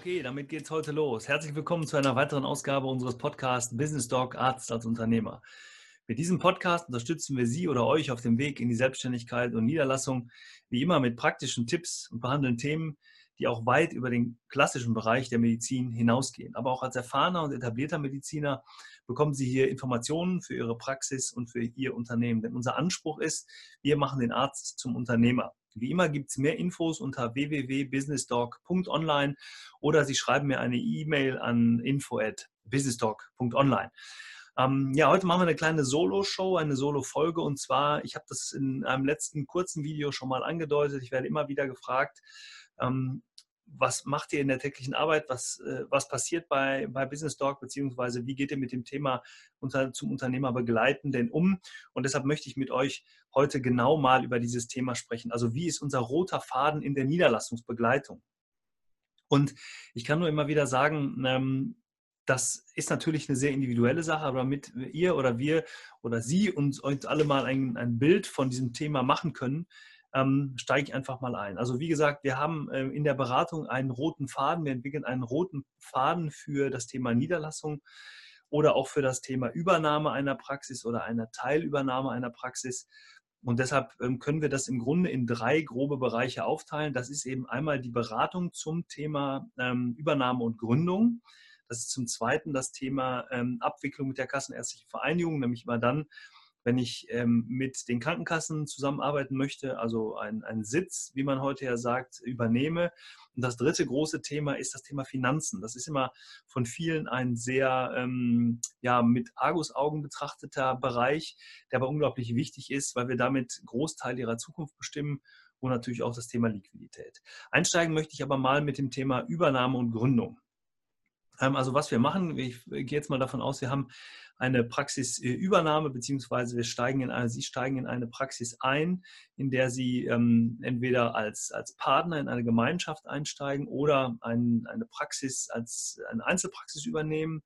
Okay, damit geht's heute los. Herzlich willkommen zu einer weiteren Ausgabe unseres Podcasts Business Dog Arzt als Unternehmer. Mit diesem Podcast unterstützen wir Sie oder euch auf dem Weg in die Selbstständigkeit und Niederlassung, wie immer mit praktischen Tipps und behandeln Themen, die auch weit über den klassischen Bereich der Medizin hinausgehen. Aber auch als erfahrener und etablierter Mediziner bekommen Sie hier Informationen für Ihre Praxis und für Ihr Unternehmen. Denn unser Anspruch ist, wir machen den Arzt zum Unternehmer. Wie immer gibt es mehr Infos unter www.businesstalk.online oder Sie schreiben mir eine E-Mail an info@businesstalk.online. Ähm, ja, heute machen wir eine kleine Solo-Show, eine Solo-Folge und zwar, ich habe das in einem letzten kurzen Video schon mal angedeutet, ich werde immer wieder gefragt, ähm, was macht ihr in der täglichen Arbeit, was, äh, was passiert bei, bei Business Talk, beziehungsweise wie geht ihr mit dem Thema unter, zum Unternehmer begleiten denn um? Und deshalb möchte ich mit euch heute genau mal über dieses Thema sprechen. Also wie ist unser roter Faden in der Niederlassungsbegleitung? Und ich kann nur immer wieder sagen, ähm, das ist natürlich eine sehr individuelle Sache, aber damit ihr oder wir oder Sie uns, uns alle mal ein, ein Bild von diesem Thema machen können, ähm, steige ich einfach mal ein. Also wie gesagt, wir haben äh, in der Beratung einen roten Faden. Wir entwickeln einen roten Faden für das Thema Niederlassung oder auch für das Thema Übernahme einer Praxis oder einer Teilübernahme einer Praxis. Und deshalb ähm, können wir das im Grunde in drei grobe Bereiche aufteilen. Das ist eben einmal die Beratung zum Thema ähm, Übernahme und Gründung. Das ist zum Zweiten das Thema ähm, Abwicklung mit der Kassenärztlichen Vereinigung, nämlich immer dann, wenn ich ähm, mit den Krankenkassen zusammenarbeiten möchte, also einen Sitz, wie man heute ja sagt, übernehme. Und das dritte große Thema ist das Thema Finanzen. Das ist immer von vielen ein sehr ähm, ja, mit Argusaugen betrachteter Bereich, der aber unglaublich wichtig ist, weil wir damit Großteil ihrer Zukunft bestimmen und natürlich auch das Thema Liquidität. Einsteigen möchte ich aber mal mit dem Thema Übernahme und Gründung. Ähm, also was wir machen, ich gehe jetzt mal davon aus, wir haben eine Praxisübernahme, beziehungsweise wir steigen in eine, Sie steigen in eine Praxis ein, in der Sie ähm, entweder als, als Partner in eine Gemeinschaft einsteigen oder ein, eine Praxis als eine Einzelpraxis übernehmen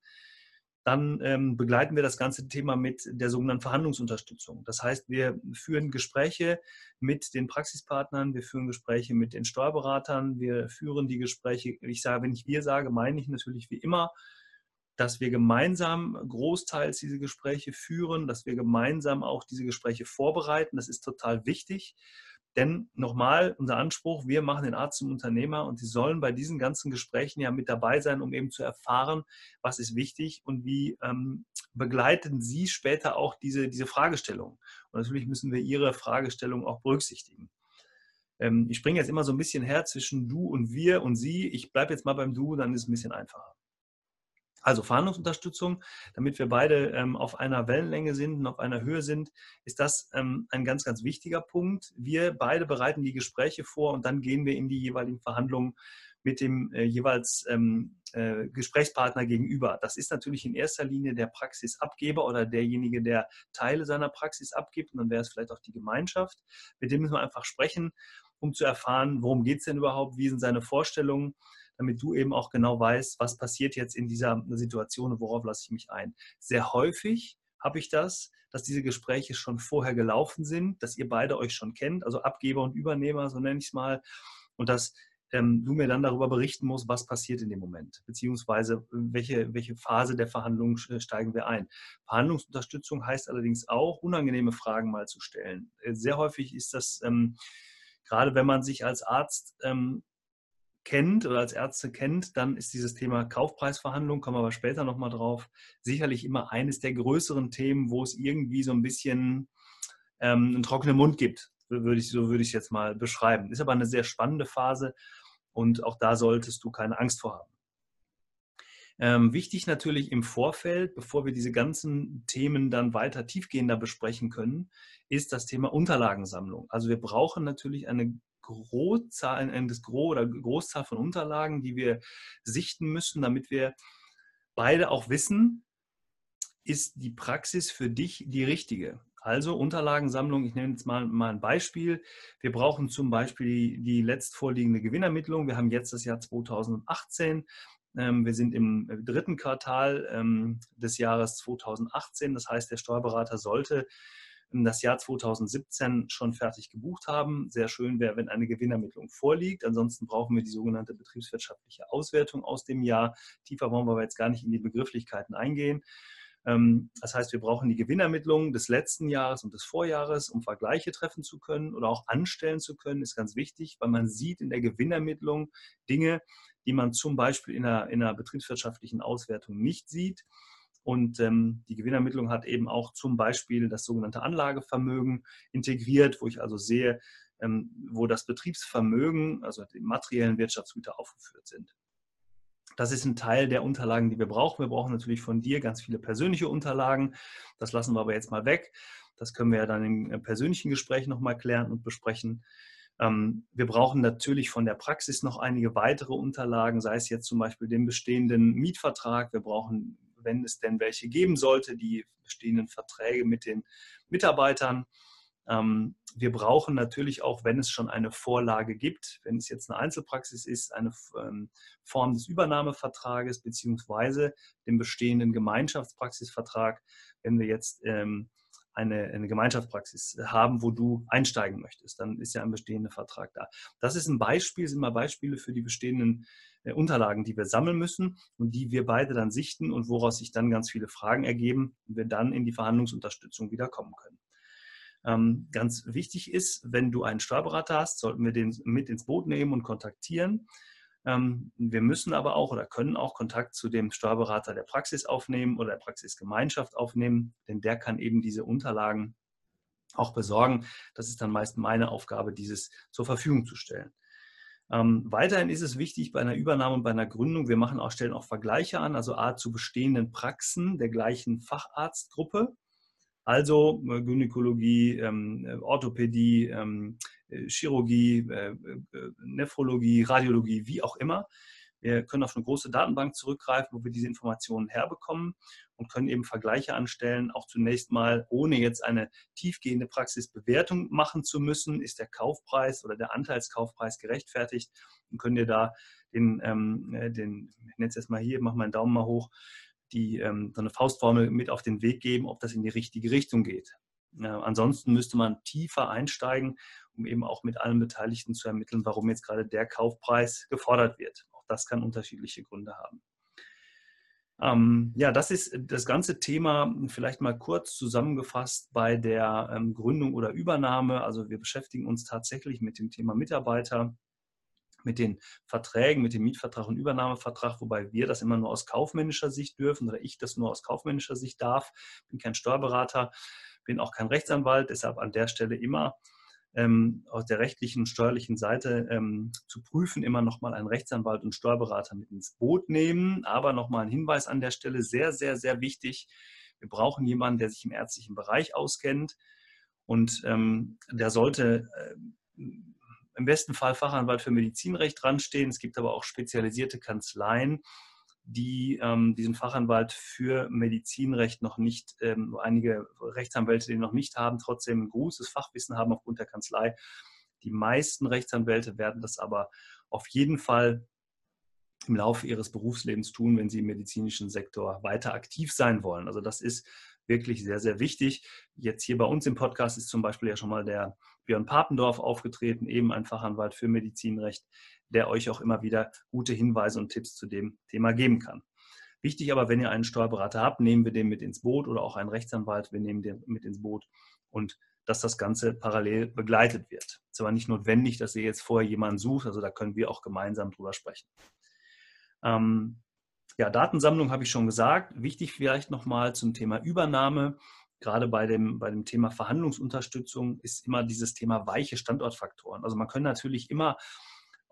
dann ähm, begleiten wir das ganze Thema mit der sogenannten Verhandlungsunterstützung. Das heißt, wir führen Gespräche mit den Praxispartnern, wir führen Gespräche mit den Steuerberatern, wir führen die Gespräche, ich sage, wenn ich wir sage, meine ich natürlich wie immer, dass wir gemeinsam großteils diese Gespräche führen, dass wir gemeinsam auch diese Gespräche vorbereiten. Das ist total wichtig. Denn nochmal, unser Anspruch, wir machen den Arzt zum Unternehmer und Sie sollen bei diesen ganzen Gesprächen ja mit dabei sein, um eben zu erfahren, was ist wichtig und wie ähm, begleiten Sie später auch diese, diese Fragestellung. Und natürlich müssen wir Ihre Fragestellung auch berücksichtigen. Ähm, ich springe jetzt immer so ein bisschen her zwischen du und wir und Sie. Ich bleibe jetzt mal beim Du, dann ist es ein bisschen einfacher. Also Verhandlungsunterstützung, damit wir beide ähm, auf einer Wellenlänge sind und auf einer Höhe sind, ist das ähm, ein ganz, ganz wichtiger Punkt. Wir beide bereiten die Gespräche vor und dann gehen wir in die jeweiligen Verhandlungen mit dem äh, jeweils ähm, äh, Gesprächspartner gegenüber. Das ist natürlich in erster Linie der Praxisabgeber oder derjenige, der Teile seiner Praxis abgibt. Und dann wäre es vielleicht auch die Gemeinschaft. Mit dem müssen wir einfach sprechen, um zu erfahren, worum geht es denn überhaupt, wie sind seine Vorstellungen damit du eben auch genau weißt, was passiert jetzt in dieser Situation und worauf lasse ich mich ein. Sehr häufig habe ich das, dass diese Gespräche schon vorher gelaufen sind, dass ihr beide euch schon kennt, also Abgeber und Übernehmer, so nenne ich es mal, und dass ähm, du mir dann darüber berichten musst, was passiert in dem Moment, beziehungsweise welche, welche Phase der Verhandlungen steigen wir ein. Verhandlungsunterstützung heißt allerdings auch, unangenehme Fragen mal zu stellen. Äh, sehr häufig ist das, ähm, gerade wenn man sich als Arzt ähm, kennt oder als Ärzte kennt, dann ist dieses Thema Kaufpreisverhandlung, kommen wir aber später nochmal drauf, sicherlich immer eines der größeren Themen, wo es irgendwie so ein bisschen ähm, einen trockenen Mund gibt, würde ich, so würde ich es jetzt mal beschreiben. Ist aber eine sehr spannende Phase und auch da solltest du keine Angst vor haben. Ähm, wichtig natürlich im Vorfeld, bevor wir diese ganzen Themen dann weiter tiefgehender besprechen können, ist das Thema Unterlagensammlung. Also wir brauchen natürlich eine Großzahl, eine Gro oder Großzahl von Unterlagen, die wir sichten müssen, damit wir beide auch wissen, ist die Praxis für dich die richtige. Also Unterlagensammlung, ich nenne jetzt mal, mal ein Beispiel. Wir brauchen zum Beispiel die, die letzt vorliegende Gewinnermittlung. Wir haben jetzt das Jahr 2018. Ähm, wir sind im dritten Quartal ähm, des Jahres 2018. Das heißt, der Steuerberater sollte das Jahr 2017 schon fertig gebucht haben. Sehr schön wäre, wenn eine Gewinnermittlung vorliegt. Ansonsten brauchen wir die sogenannte betriebswirtschaftliche Auswertung aus dem Jahr. Tiefer wollen wir aber jetzt gar nicht in die Begrifflichkeiten eingehen. Ähm, das heißt, wir brauchen die Gewinnermittlung des letzten Jahres und des Vorjahres, um Vergleiche treffen zu können oder auch anstellen zu können, ist ganz wichtig, weil man sieht in der Gewinnermittlung Dinge, die man zum Beispiel in einer, in einer betriebswirtschaftlichen Auswertung nicht sieht. Und ähm, die Gewinnermittlung hat eben auch zum Beispiel das sogenannte Anlagevermögen integriert, wo ich also sehe, ähm, wo das Betriebsvermögen, also die materiellen Wirtschaftsgüter aufgeführt sind. Das ist ein Teil der Unterlagen, die wir brauchen. Wir brauchen natürlich von dir ganz viele persönliche Unterlagen. Das lassen wir aber jetzt mal weg. Das können wir ja dann im äh, persönlichen Gespräch nochmal klären und besprechen. Ähm, wir brauchen natürlich von der Praxis noch einige weitere Unterlagen, sei es jetzt zum Beispiel den bestehenden Mietvertrag. Wir brauchen, wenn es denn welche geben sollte, die bestehenden Verträge mit den Mitarbeitern. Ähm, wir brauchen natürlich auch, wenn es schon eine Vorlage gibt, wenn es jetzt eine Einzelpraxis ist, eine ähm, Form des Übernahmevertrages beziehungsweise den bestehenden Gemeinschaftspraxisvertrag, wenn wir jetzt ähm, eine, eine Gemeinschaftspraxis haben, wo du einsteigen möchtest, dann ist ja ein bestehender Vertrag da. Das ist ein Beispiel, sind mal Beispiele für die bestehenden Unterlagen, die wir sammeln müssen und die wir beide dann sichten und woraus sich dann ganz viele Fragen ergeben und wir dann in die Verhandlungsunterstützung wieder kommen können. Ähm, ganz wichtig ist, wenn du einen Steuerberater hast, sollten wir den mit ins Boot nehmen und kontaktieren. Ähm, wir müssen aber auch oder können auch Kontakt zu dem Steuerberater der Praxis aufnehmen oder der Praxisgemeinschaft aufnehmen, denn der kann eben diese Unterlagen auch besorgen. Das ist dann meist meine Aufgabe, dieses zur Verfügung zu stellen. Ähm, weiterhin ist es wichtig bei einer Übernahme und bei einer Gründung, wir machen auch, stellen auch Vergleiche an, also A zu bestehenden Praxen der gleichen Facharztgruppe also äh, Gynäkologie, ähm, äh, Orthopädie, ähm, äh, Chirurgie, Nephrologie, Radiologie, wie auch immer. Wir können auf eine große Datenbank zurückgreifen, wo wir diese Informationen herbekommen und können eben Vergleiche anstellen, auch zunächst mal, ohne jetzt eine tiefgehende Praxisbewertung machen zu müssen, ist der Kaufpreis oder der Anteilskaufpreis gerechtfertigt und können dir da den, ähm, den ich nenne es jetzt mal hier, mach meinen Daumen mal hoch, die ähm, so eine Faustformel mit auf den Weg geben, ob das in die richtige Richtung geht. Ja, ansonsten müsste man tiefer einsteigen, um eben auch mit allen Beteiligten zu ermitteln, warum jetzt gerade der Kaufpreis gefordert wird. Auch das kann unterschiedliche Gründe haben. Ähm, ja, das ist das ganze Thema vielleicht mal kurz zusammengefasst bei der ähm, Gründung oder Übernahme. Also wir beschäftigen uns tatsächlich mit dem Thema Mitarbeiter, mit den Verträgen, mit dem Mietvertrag und Übernahmevertrag, wobei wir das immer nur aus kaufmännischer Sicht dürfen oder ich das nur aus kaufmännischer Sicht darf. Bin kein Steuerberater, bin auch kein Rechtsanwalt, deshalb an der Stelle immer ähm, aus der rechtlichen und steuerlichen Seite ähm, zu prüfen, immer nochmal einen Rechtsanwalt und Steuerberater mit ins Boot nehmen. Aber nochmal ein Hinweis an der Stelle, sehr, sehr, sehr wichtig. Wir brauchen jemanden, der sich im ärztlichen Bereich auskennt und ähm, der sollte äh, im besten Fall Fachanwalt für Medizinrecht dranstehen. Es gibt aber auch spezialisierte Kanzleien, die ähm, diesen Fachanwalt für Medizinrecht noch nicht, ähm, einige Rechtsanwälte den noch nicht haben, trotzdem ein großes Fachwissen haben aufgrund der Kanzlei. Die meisten Rechtsanwälte werden das aber auf jeden Fall im Laufe ihres Berufslebens tun, wenn sie im medizinischen Sektor weiter aktiv sein wollen. Also das ist wirklich sehr, sehr wichtig. Jetzt hier bei uns im Podcast ist zum Beispiel ja schon mal der Björn Papendorf aufgetreten, eben ein Fachanwalt für Medizinrecht, der euch auch immer wieder gute Hinweise und Tipps zu dem Thema geben kann. Wichtig aber, wenn ihr einen Steuerberater habt, nehmen wir den mit ins Boot oder auch einen Rechtsanwalt, wir nehmen den mit ins Boot und dass das Ganze parallel begleitet wird. Es ist aber nicht notwendig, dass ihr jetzt vorher jemanden sucht, also da können wir auch gemeinsam drüber sprechen. Ähm, ja, Datensammlung habe ich schon gesagt. Wichtig vielleicht nochmal zum Thema Übernahme gerade bei dem, bei dem Thema Verhandlungsunterstützung ist immer dieses Thema weiche Standortfaktoren. Also man kann natürlich immer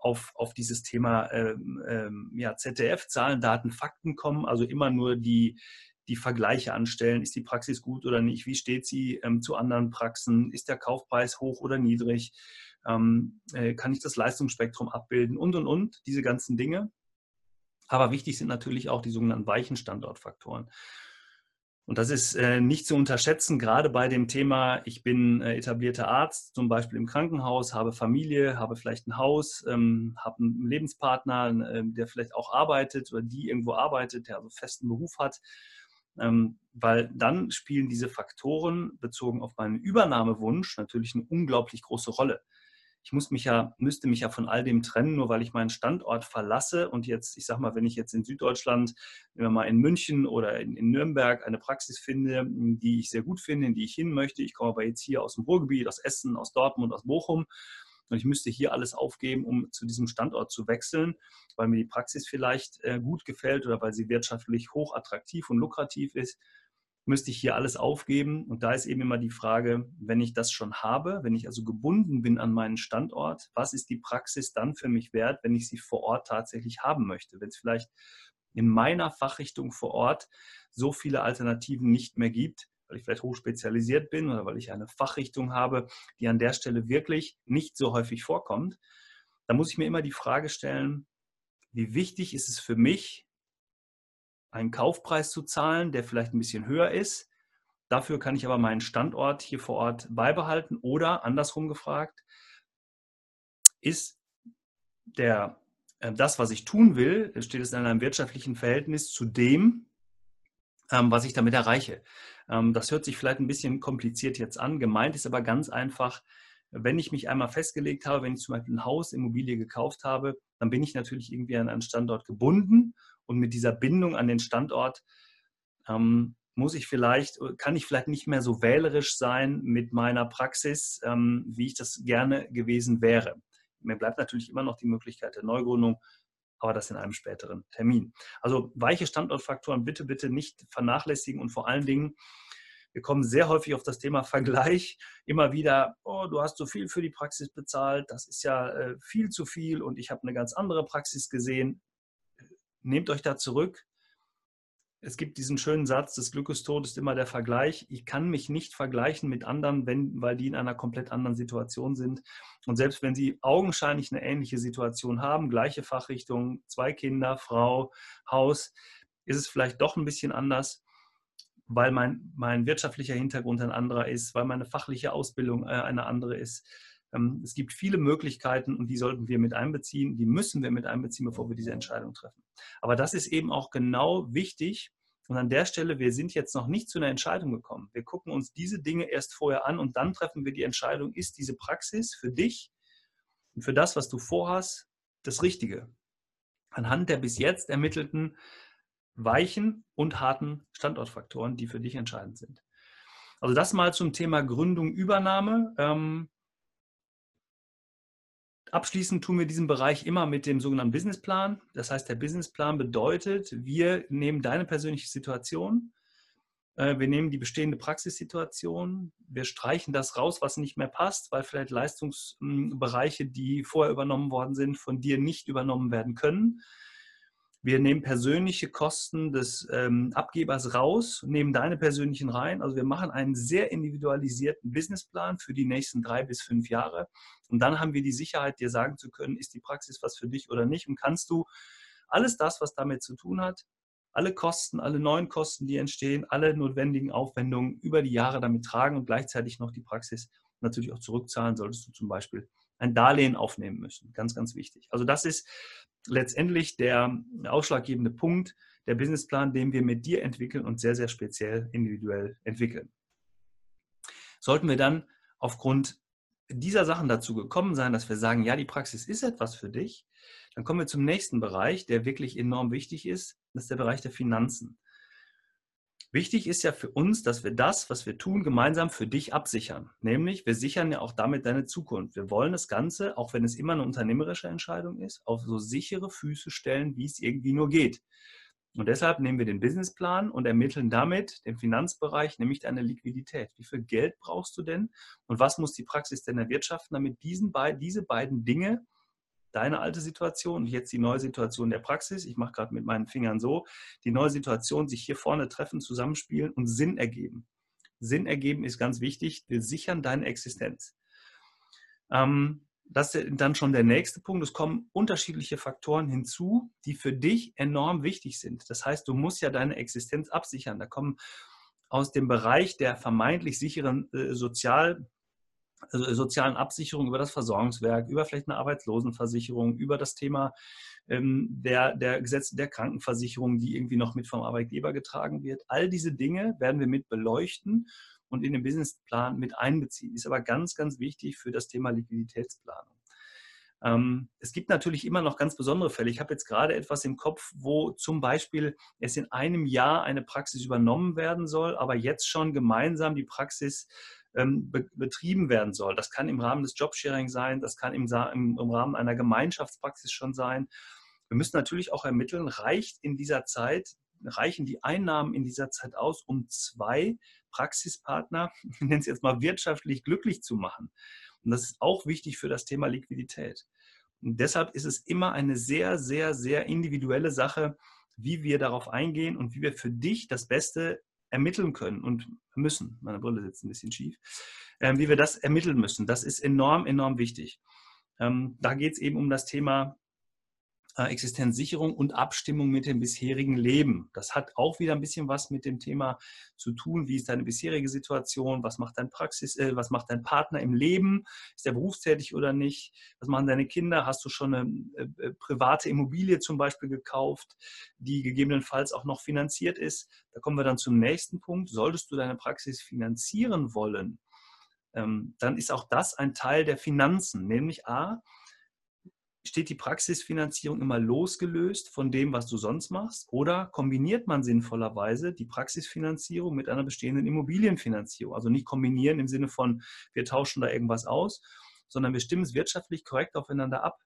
auf, auf dieses Thema ähm, ähm, ja, ZDF, Zahlen, Daten, Fakten kommen, also immer nur die, die Vergleiche anstellen. Ist die Praxis gut oder nicht? Wie steht sie ähm, zu anderen Praxen? Ist der Kaufpreis hoch oder niedrig? Ähm, äh, kann ich das Leistungsspektrum abbilden? Und, und, und, diese ganzen Dinge. Aber wichtig sind natürlich auch die sogenannten weichen Standortfaktoren. Und das ist äh, nicht zu unterschätzen, gerade bei dem Thema, ich bin äh, etablierter Arzt, zum Beispiel im Krankenhaus, habe Familie, habe vielleicht ein Haus, ähm, habe einen Lebenspartner, äh, der vielleicht auch arbeitet oder die irgendwo arbeitet, der also festen Beruf hat. Ähm, weil dann spielen diese Faktoren bezogen auf meinen Übernahmewunsch natürlich eine unglaublich große Rolle. Ich muss mich ja, müsste mich ja von all dem trennen, nur weil ich meinen Standort verlasse und jetzt, ich sag mal, wenn ich jetzt in Süddeutschland, wenn wir mal in München oder in, in Nürnberg eine Praxis finde, die ich sehr gut finde, in die ich hin möchte, ich komme aber jetzt hier aus dem Ruhrgebiet, aus Essen, aus Dortmund, aus Bochum und ich müsste hier alles aufgeben, um zu diesem Standort zu wechseln, weil mir die Praxis vielleicht äh, gut gefällt oder weil sie wirtschaftlich hoch attraktiv und lukrativ ist, müsste ich hier alles aufgeben. Und da ist eben immer die Frage, wenn ich das schon habe, wenn ich also gebunden bin an meinen Standort, was ist die Praxis dann für mich wert, wenn ich sie vor Ort tatsächlich haben möchte? Wenn es vielleicht in meiner Fachrichtung vor Ort so viele Alternativen nicht mehr gibt, weil ich vielleicht hochspezialisiert bin oder weil ich eine Fachrichtung habe, die an der Stelle wirklich nicht so häufig vorkommt, dann muss ich mir immer die Frage stellen, wie wichtig ist es für mich, einen Kaufpreis zu zahlen, der vielleicht ein bisschen höher ist. Dafür kann ich aber meinen Standort hier vor Ort beibehalten oder andersrum gefragt, ist der, äh, das, was ich tun will, steht es in einem wirtschaftlichen Verhältnis zu dem, ähm, was ich damit erreiche. Ähm, das hört sich vielleicht ein bisschen kompliziert jetzt an. Gemeint ist aber ganz einfach, wenn ich mich einmal festgelegt habe, wenn ich zum Beispiel ein Haus, Immobilie gekauft habe, dann bin ich natürlich irgendwie an einen Standort gebunden und mit dieser Bindung an den Standort ähm, muss ich vielleicht, kann ich vielleicht nicht mehr so wählerisch sein mit meiner Praxis, ähm, wie ich das gerne gewesen wäre. Mir bleibt natürlich immer noch die Möglichkeit der Neugründung, aber das in einem späteren Termin. Also weiche Standortfaktoren bitte, bitte nicht vernachlässigen und vor allen Dingen, wir kommen sehr häufig auf das Thema Vergleich. Immer wieder, oh, du hast so viel für die Praxis bezahlt, das ist ja äh, viel zu viel und ich habe eine ganz andere Praxis gesehen nehmt euch da zurück. Es gibt diesen schönen Satz, das Glückestod ist immer der Vergleich. Ich kann mich nicht vergleichen mit anderen, wenn, weil die in einer komplett anderen Situation sind. Und selbst wenn sie augenscheinlich eine ähnliche Situation haben, gleiche Fachrichtung, zwei Kinder, Frau, Haus, ist es vielleicht doch ein bisschen anders, weil mein, mein wirtschaftlicher Hintergrund ein anderer ist, weil meine fachliche Ausbildung äh, eine andere ist. Ähm, es gibt viele Möglichkeiten und die sollten wir mit einbeziehen, die müssen wir mit einbeziehen, bevor wir diese Entscheidung treffen. Aber das ist eben auch genau wichtig. Und an der Stelle, wir sind jetzt noch nicht zu einer Entscheidung gekommen. Wir gucken uns diese Dinge erst vorher an und dann treffen wir die Entscheidung, ist diese Praxis für dich und für das, was du vorhast, das Richtige. Anhand der bis jetzt ermittelten weichen und harten Standortfaktoren, die für dich entscheidend sind. Also das mal zum Thema Gründung, Übernahme. Ähm, Abschließend tun wir diesen Bereich immer mit dem sogenannten Businessplan. Das heißt, der Businessplan bedeutet, wir nehmen deine persönliche Situation, äh, wir nehmen die bestehende Praxissituation, wir streichen das raus, was nicht mehr passt, weil vielleicht Leistungsbereiche, die vorher übernommen worden sind, von dir nicht übernommen werden können. Wir nehmen persönliche Kosten des ähm, Abgebers raus, nehmen deine persönlichen rein. Also wir machen einen sehr individualisierten Businessplan für die nächsten drei bis fünf Jahre. Und dann haben wir die Sicherheit, dir sagen zu können, ist die Praxis was für dich oder nicht. Und kannst du alles das, was damit zu tun hat, alle Kosten, alle neuen Kosten, die entstehen, alle notwendigen Aufwendungen über die Jahre damit tragen und gleichzeitig noch die Praxis natürlich auch zurückzahlen, solltest du zum Beispiel ein Darlehen aufnehmen müssen. Ganz, ganz wichtig. Also das ist letztendlich der ausschlaggebende Punkt, der Businessplan, den wir mit dir entwickeln und sehr, sehr speziell individuell entwickeln. Sollten wir dann aufgrund dieser Sachen dazu gekommen sein, dass wir sagen, ja, die Praxis ist etwas für dich, dann kommen wir zum nächsten Bereich, der wirklich enorm wichtig ist. Das ist der Bereich der Finanzen. Wichtig ist ja für uns, dass wir das, was wir tun, gemeinsam für dich absichern. Nämlich, wir sichern ja auch damit deine Zukunft. Wir wollen das Ganze, auch wenn es immer eine unternehmerische Entscheidung ist, auf so sichere Füße stellen, wie es irgendwie nur geht. Und deshalb nehmen wir den Businessplan und ermitteln damit den Finanzbereich, nämlich deine Liquidität. Wie viel Geld brauchst du denn und was muss die Praxis denn erwirtschaften, damit diesen diese beiden Dinge deine alte Situation und jetzt die neue Situation der Praxis. Ich mache gerade mit meinen Fingern so, die neue Situation sich hier vorne treffen, zusammenspielen und Sinn ergeben. Sinn ergeben ist ganz wichtig. Wir sichern deine Existenz. Ähm, das ist dann schon der nächste Punkt. Es kommen unterschiedliche Faktoren hinzu, die für dich enorm wichtig sind. Das heißt, du musst ja deine Existenz absichern. Da kommen aus dem Bereich der vermeintlich sicheren äh, Sozial- also sozialen Absicherung, über das Versorgungswerk, über vielleicht eine Arbeitslosenversicherung, über das Thema ähm, der, der Gesetze der Krankenversicherung, die irgendwie noch mit vom Arbeitgeber getragen wird. All diese Dinge werden wir mit beleuchten und in den Businessplan mit einbeziehen. Ist aber ganz, ganz wichtig für das Thema Liquiditätsplanung. Ähm, es gibt natürlich immer noch ganz besondere Fälle. Ich habe jetzt gerade etwas im Kopf, wo zum Beispiel es in einem Jahr eine Praxis übernommen werden soll, aber jetzt schon gemeinsam die Praxis ähm, betrieben werden soll. Das kann im Rahmen des Jobsharing sein, das kann im, im, im Rahmen einer Gemeinschaftspraxis schon sein. Wir müssen natürlich auch ermitteln, reicht in dieser Zeit, reichen die Einnahmen in dieser Zeit aus, um zwei Praxispartner, ich nenne es jetzt mal wirtschaftlich glücklich zu machen. Und das ist auch wichtig für das Thema Liquidität. Und deshalb ist es immer eine sehr, sehr, sehr individuelle Sache, wie wir darauf eingehen und wie wir für dich das Beste ermitteln können und müssen. Meine Brille sitzt ein bisschen schief. Ähm, wie wir das ermitteln müssen. Das ist enorm, enorm wichtig. Ähm, da geht es eben um das Thema Existenzsicherung und Abstimmung mit dem bisherigen Leben. Das hat auch wieder ein bisschen was mit dem Thema zu tun. Wie ist deine bisherige Situation? Was macht dein Praxis, äh, was macht dein Partner im Leben? Ist er berufstätig oder nicht? Was machen deine Kinder? Hast du schon eine äh, äh, private Immobilie zum Beispiel gekauft, die gegebenenfalls auch noch finanziert ist? Da kommen wir dann zum nächsten Punkt. Solltest du deine Praxis finanzieren wollen, ähm, dann ist auch das ein Teil der Finanzen, nämlich A, steht die Praxisfinanzierung immer losgelöst von dem, was du sonst machst? Oder kombiniert man sinnvollerweise die Praxisfinanzierung mit einer bestehenden Immobilienfinanzierung? Also nicht kombinieren im Sinne von, wir tauschen da irgendwas aus, sondern wir stimmen es wirtschaftlich korrekt aufeinander ab.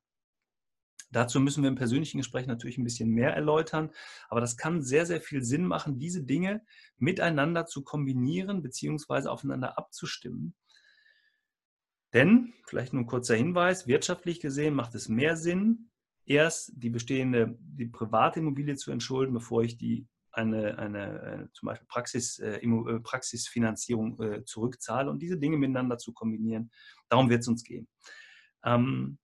Dazu müssen wir im persönlichen Gespräch natürlich ein bisschen mehr erläutern, aber das kann sehr, sehr viel Sinn machen, diese Dinge miteinander zu kombinieren bzw. aufeinander abzustimmen. Denn, vielleicht nur ein kurzer Hinweis, wirtschaftlich gesehen macht es mehr Sinn, erst die bestehende, die private Immobilie zu entschulden, bevor ich die eine, eine, zum Beispiel Praxis, äh, äh, Praxisfinanzierung äh, zurückzahle und diese Dinge miteinander zu kombinieren. Darum wird es uns gehen. Ähm,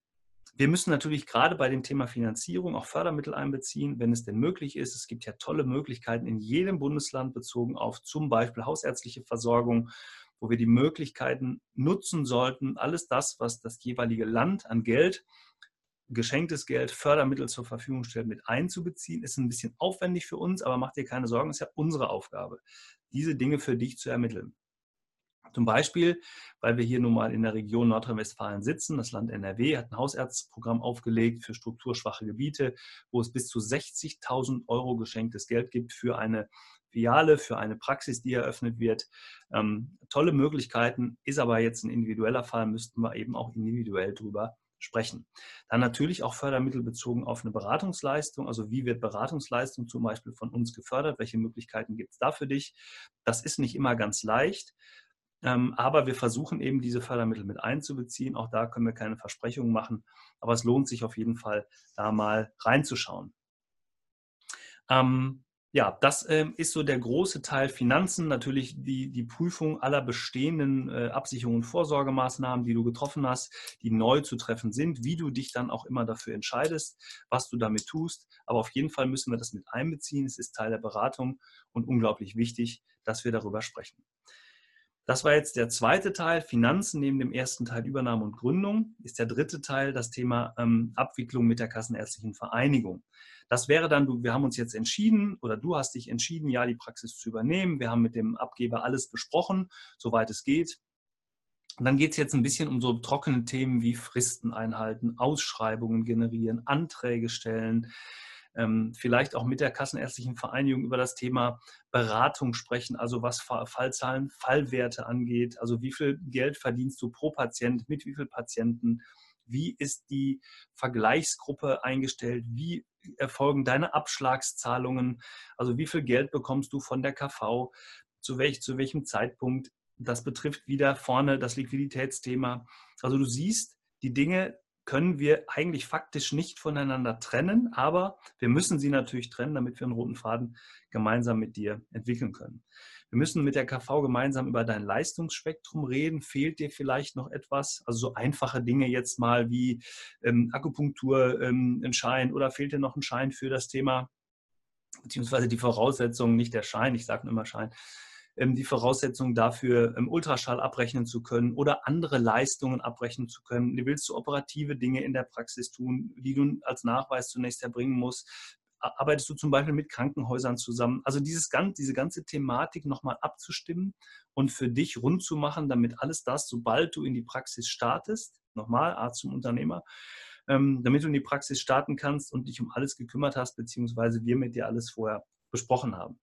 wir müssen natürlich gerade bei dem Thema Finanzierung auch Fördermittel einbeziehen, wenn es denn möglich ist. Es gibt ja tolle Möglichkeiten in jedem Bundesland bezogen auf zum Beispiel hausärztliche Versorgung wo wir die Möglichkeiten nutzen sollten, alles das, was das jeweilige Land an Geld, geschenktes Geld, Fördermittel zur Verfügung stellt, mit einzubeziehen. Ist ein bisschen aufwendig für uns, aber mach dir keine Sorgen, ist ja unsere Aufgabe, diese Dinge für dich zu ermitteln. Zum Beispiel, weil wir hier nun mal in der Region Nordrhein-Westfalen sitzen. Das Land NRW hat ein Hausärztprogramm aufgelegt für strukturschwache Gebiete, wo es bis zu 60.000 Euro geschenktes Geld gibt für eine Filiale, für eine Praxis, die eröffnet wird. Ähm, tolle Möglichkeiten, ist aber jetzt ein individueller Fall, müssten wir eben auch individuell drüber sprechen. Dann natürlich auch Fördermittel bezogen auf eine Beratungsleistung. Also wie wird Beratungsleistung zum Beispiel von uns gefördert? Welche Möglichkeiten gibt es da für dich? Das ist nicht immer ganz leicht. Ähm, aber wir versuchen eben diese Fördermittel mit einzubeziehen. Auch da können wir keine Versprechungen machen. Aber es lohnt sich auf jeden Fall, da mal reinzuschauen. Ähm, ja, das ähm, ist so der große Teil Finanzen, natürlich die, die Prüfung aller bestehenden äh, Absicherungen und Vorsorgemaßnahmen, die du getroffen hast, die neu zu treffen sind, wie du dich dann auch immer dafür entscheidest, was du damit tust. Aber auf jeden Fall müssen wir das mit einbeziehen. Es ist Teil der Beratung und unglaublich wichtig, dass wir darüber sprechen. Das war jetzt der zweite Teil, Finanzen neben dem ersten Teil Übernahme und Gründung. Ist der dritte Teil das Thema ähm, Abwicklung mit der Kassenärztlichen Vereinigung. Das wäre dann, du, wir haben uns jetzt entschieden oder du hast dich entschieden, ja, die Praxis zu übernehmen. Wir haben mit dem Abgeber alles besprochen, soweit es geht. Und dann geht es jetzt ein bisschen um so trockene Themen wie Fristen einhalten, Ausschreibungen generieren, Anträge stellen, vielleicht auch mit der Kassenärztlichen Vereinigung über das Thema Beratung sprechen, also was Fallzahlen, Fallwerte angeht, also wie viel Geld verdienst du pro Patient, mit wie vielen Patienten, wie ist die Vergleichsgruppe eingestellt, wie erfolgen deine Abschlagszahlungen, also wie viel Geld bekommst du von der KV, zu, welch, zu welchem Zeitpunkt. Das betrifft wieder vorne das Liquiditätsthema. Also du siehst, die Dinge können wir eigentlich faktisch nicht voneinander trennen, aber wir müssen sie natürlich trennen, damit wir einen roten Faden gemeinsam mit dir entwickeln können. Wir müssen mit der KV gemeinsam über dein Leistungsspektrum reden. Fehlt dir vielleicht noch etwas? Also so einfache Dinge jetzt mal wie ähm, Akupunktur, ähm, ein Schein oder fehlt dir noch ein Schein für das Thema, beziehungsweise die Voraussetzungen, nicht der Schein, ich sage immer Schein, die Voraussetzungen dafür, ähm, Ultraschall abrechnen zu können oder andere Leistungen abrechnen zu können. Willst du operative Dinge in der Praxis tun, die du als Nachweis zunächst erbringen musst? Arbeitest du zum Beispiel mit Krankenhäusern zusammen? Also dieses, diese ganze Thematik nochmal abzustimmen und für dich rund zu machen, damit alles das, sobald du in die Praxis startest, nochmal Arzt zum Unternehmer, ähm, damit du in die Praxis starten kannst und dich um alles gekümmert hast, beziehungsweise wir mit dir alles vorher besprochen haben.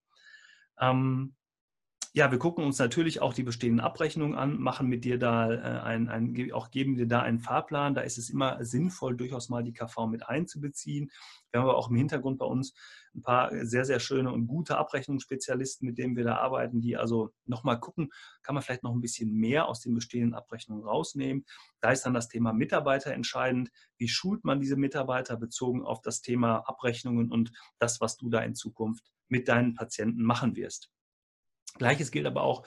Ja, wir gucken uns natürlich auch die bestehenden Abrechnungen an, machen mit dir da äh, ein, ein, auch geben dir da einen Fahrplan. Da ist es immer sinnvoll, durchaus mal die KV mit einzubeziehen. Wir haben aber auch im Hintergrund bei uns ein paar sehr, sehr schöne und gute Abrechnungsspezialisten, mit denen wir da arbeiten, die also nochmal gucken, kann man vielleicht noch ein bisschen mehr aus den bestehenden Abrechnungen rausnehmen. Da ist dann das Thema Mitarbeiter entscheidend. Wie schult man diese Mitarbeiter bezogen auf das Thema Abrechnungen und das, was du da in Zukunft mit deinen Patienten machen wirst? Gleiches gilt aber auch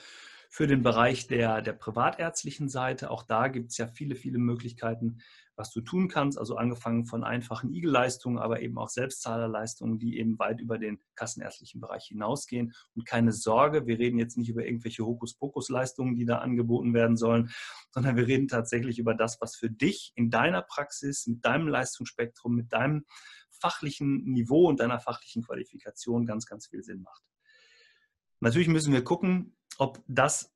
für den Bereich der, der privatärztlichen Seite. Auch da gibt es ja viele, viele Möglichkeiten, was du tun kannst. Also angefangen von einfachen Igel-Leistungen, aber eben auch Selbstzahlerleistungen, die eben weit über den kassenärztlichen Bereich hinausgehen. Und keine Sorge, wir reden jetzt nicht über irgendwelche Hokuspokus-Leistungen, die da angeboten werden sollen, sondern wir reden tatsächlich über das, was für dich in deiner Praxis, mit deinem Leistungsspektrum, mit deinem fachlichen Niveau und deiner fachlichen Qualifikation ganz, ganz viel Sinn macht. Natürlich müssen wir gucken, ob das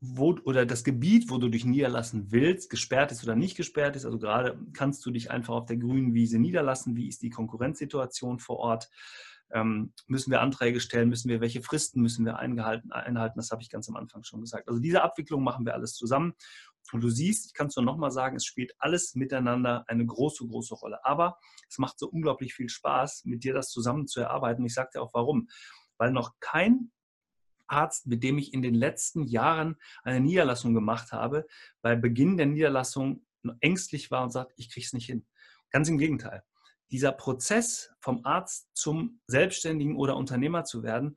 wo, oder das Gebiet, wo du dich niederlassen willst, gesperrt ist oder nicht gesperrt ist. Also gerade kannst du dich einfach auf der grünen Wiese niederlassen. Wie ist die Konkurrenzsituation vor Ort? Ähm, müssen wir Anträge stellen? Müssen wir, welche Fristen müssen wir einhalten? Das habe ich ganz am Anfang schon gesagt. Also diese Abwicklung machen wir alles zusammen. Und du siehst, ich kann es nur nochmal sagen, es spielt alles miteinander eine große, große Rolle. Aber es macht so unglaublich viel Spaß, mit dir das zusammen zu erarbeiten. Ich sage dir auch warum. Weil noch kein Arzt, mit dem ich in den letzten Jahren eine Niederlassung gemacht habe, bei Beginn der Niederlassung ängstlich war und sagt, ich kriege es nicht hin. Ganz im Gegenteil. Dieser Prozess vom Arzt zum Selbstständigen oder Unternehmer zu werden,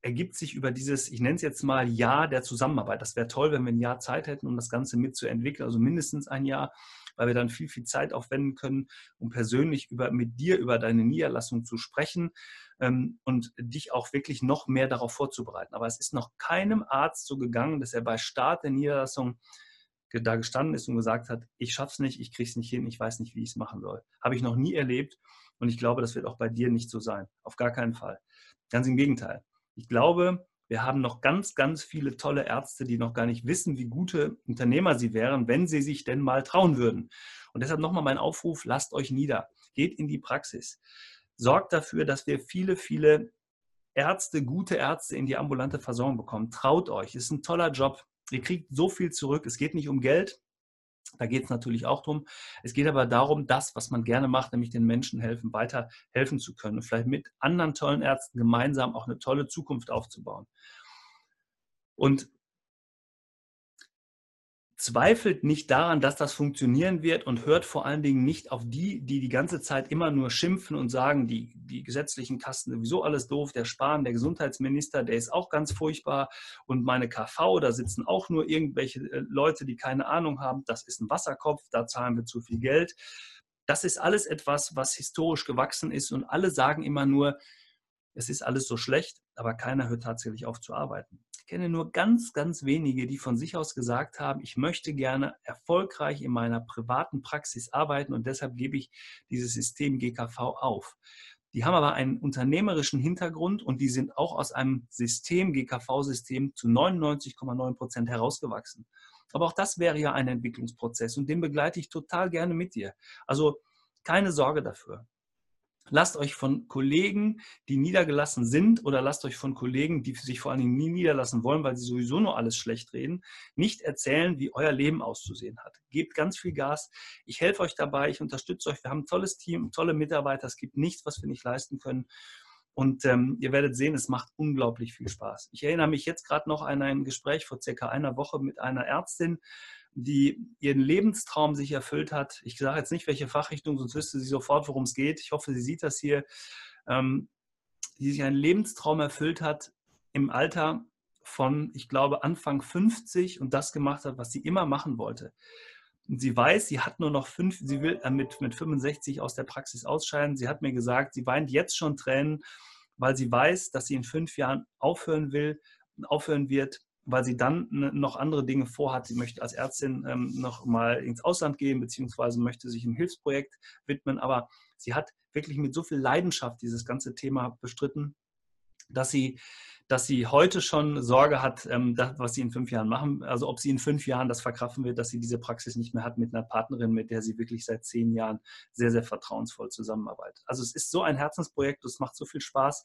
ergibt sich über dieses, ich nenne es jetzt mal Jahr der Zusammenarbeit. Das wäre toll, wenn wir ein Jahr Zeit hätten, um das Ganze mitzuentwickeln, also mindestens ein Jahr, weil wir dann viel, viel Zeit aufwenden können, um persönlich über, mit dir über deine Niederlassung zu sprechen ähm, und dich auch wirklich noch mehr darauf vorzubereiten. Aber es ist noch keinem Arzt so gegangen, dass er bei Start der Niederlassung da gestanden ist und gesagt hat, ich schaff's nicht, ich krieg's nicht hin, ich weiß nicht, wie ich es machen soll. Habe ich noch nie erlebt und ich glaube, das wird auch bei dir nicht so sein. Auf gar keinen Fall. Ganz im Gegenteil. Ich glaube, wir haben noch ganz, ganz viele tolle Ärzte, die noch gar nicht wissen, wie gute Unternehmer sie wären, wenn sie sich denn mal trauen würden. Und deshalb nochmal mein Aufruf, lasst euch nieder, geht in die Praxis. Sorgt dafür, dass wir viele, viele Ärzte, gute Ärzte in die ambulante Versorgung bekommen. Traut euch, es ist ein toller Job. Ihr kriegt so viel zurück. Es geht nicht um Geld, da geht es natürlich auch darum. Es geht aber darum, das, was man gerne macht, nämlich den Menschen helfen, weiter helfen zu können und vielleicht mit anderen tollen Ärzten gemeinsam auch eine tolle Zukunft aufzubauen. Und zweifelt nicht daran, dass das funktionieren wird und hört vor allen Dingen nicht auf die, die die ganze Zeit immer nur schimpfen und sagen, die, die gesetzlichen Kassen sowieso alles doof, der Spahn, der Gesundheitsminister, der ist auch ganz furchtbar und meine KV, da sitzen auch nur irgendwelche äh, Leute, die keine Ahnung haben, das ist ein Wasserkopf, da zahlen wir zu viel Geld. Das ist alles etwas, was historisch gewachsen ist und alle sagen immer nur, es ist alles so schlecht, aber keiner hört tatsächlich auf zu arbeiten. Ich kenne nur ganz, ganz wenige, die von sich aus gesagt haben, ich möchte gerne erfolgreich in meiner privaten Praxis arbeiten und deshalb gebe ich dieses System GKV auf. Die haben aber einen unternehmerischen Hintergrund und die sind auch aus einem System, GKV-System, zu 99,9 Prozent herausgewachsen. Aber auch das wäre ja ein Entwicklungsprozess und den begleite ich total gerne mit dir. Also keine Sorge dafür. Lasst euch von Kollegen, die niedergelassen sind, oder lasst euch von Kollegen, die sich vor allen Dingen nie niederlassen wollen, weil sie sowieso nur alles schlecht reden, nicht erzählen, wie euer Leben auszusehen hat. Gebt ganz viel Gas. Ich helfe euch dabei, ich unterstütze euch. Wir haben ein tolles Team, tolle Mitarbeiter. Es gibt nichts, was wir nicht leisten können. Und ähm, ihr werdet sehen, es macht unglaublich viel Spaß. Ich erinnere mich jetzt gerade noch an ein Gespräch vor circa einer Woche mit einer Ärztin, die ihren Lebenstraum sich erfüllt hat. Ich sage jetzt nicht, welche Fachrichtung, sonst wüsste sie sofort, worum es geht. Ich hoffe, sie sieht das hier. Ähm, die sich einen Lebenstraum erfüllt hat im Alter von, ich glaube, Anfang 50 und das gemacht hat, was sie immer machen wollte. Und sie weiß, sie hat nur noch fünf, sie will äh, mit, mit 65 aus der Praxis ausscheiden. Sie hat mir gesagt, sie weint jetzt schon Tränen, weil sie weiß, dass sie in fünf Jahren aufhören will aufhören wird, weil sie dann noch andere Dinge vorhat. Sie möchte als Ärztin ähm, noch mal ins Ausland gehen, beziehungsweise möchte sich einem Hilfsprojekt widmen. Aber sie hat wirklich mit so viel Leidenschaft dieses ganze Thema bestritten, dass sie, dass sie heute schon Sorge hat, ähm, das, was sie in fünf Jahren machen. Also ob sie in fünf Jahren das verkraften wird, dass sie diese Praxis nicht mehr hat mit einer Partnerin, mit der sie wirklich seit zehn Jahren sehr, sehr vertrauensvoll zusammenarbeitet. Also es ist so ein Herzensprojekt, es macht so viel Spaß,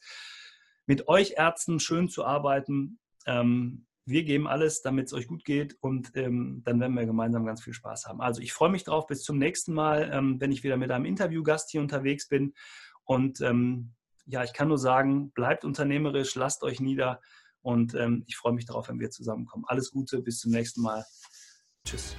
mit euch Ärzten schön zu arbeiten. Ähm, wir geben alles, damit es euch gut geht und ähm, dann werden wir gemeinsam ganz viel Spaß haben. Also ich freue mich drauf. Bis zum nächsten Mal, ähm, wenn ich wieder mit einem Interviewgast hier unterwegs bin. Und ähm, ja, ich kann nur sagen, bleibt unternehmerisch, lasst euch nieder und ähm, ich freue mich darauf, wenn wir zusammenkommen. Alles Gute, bis zum nächsten Mal. Tschüss.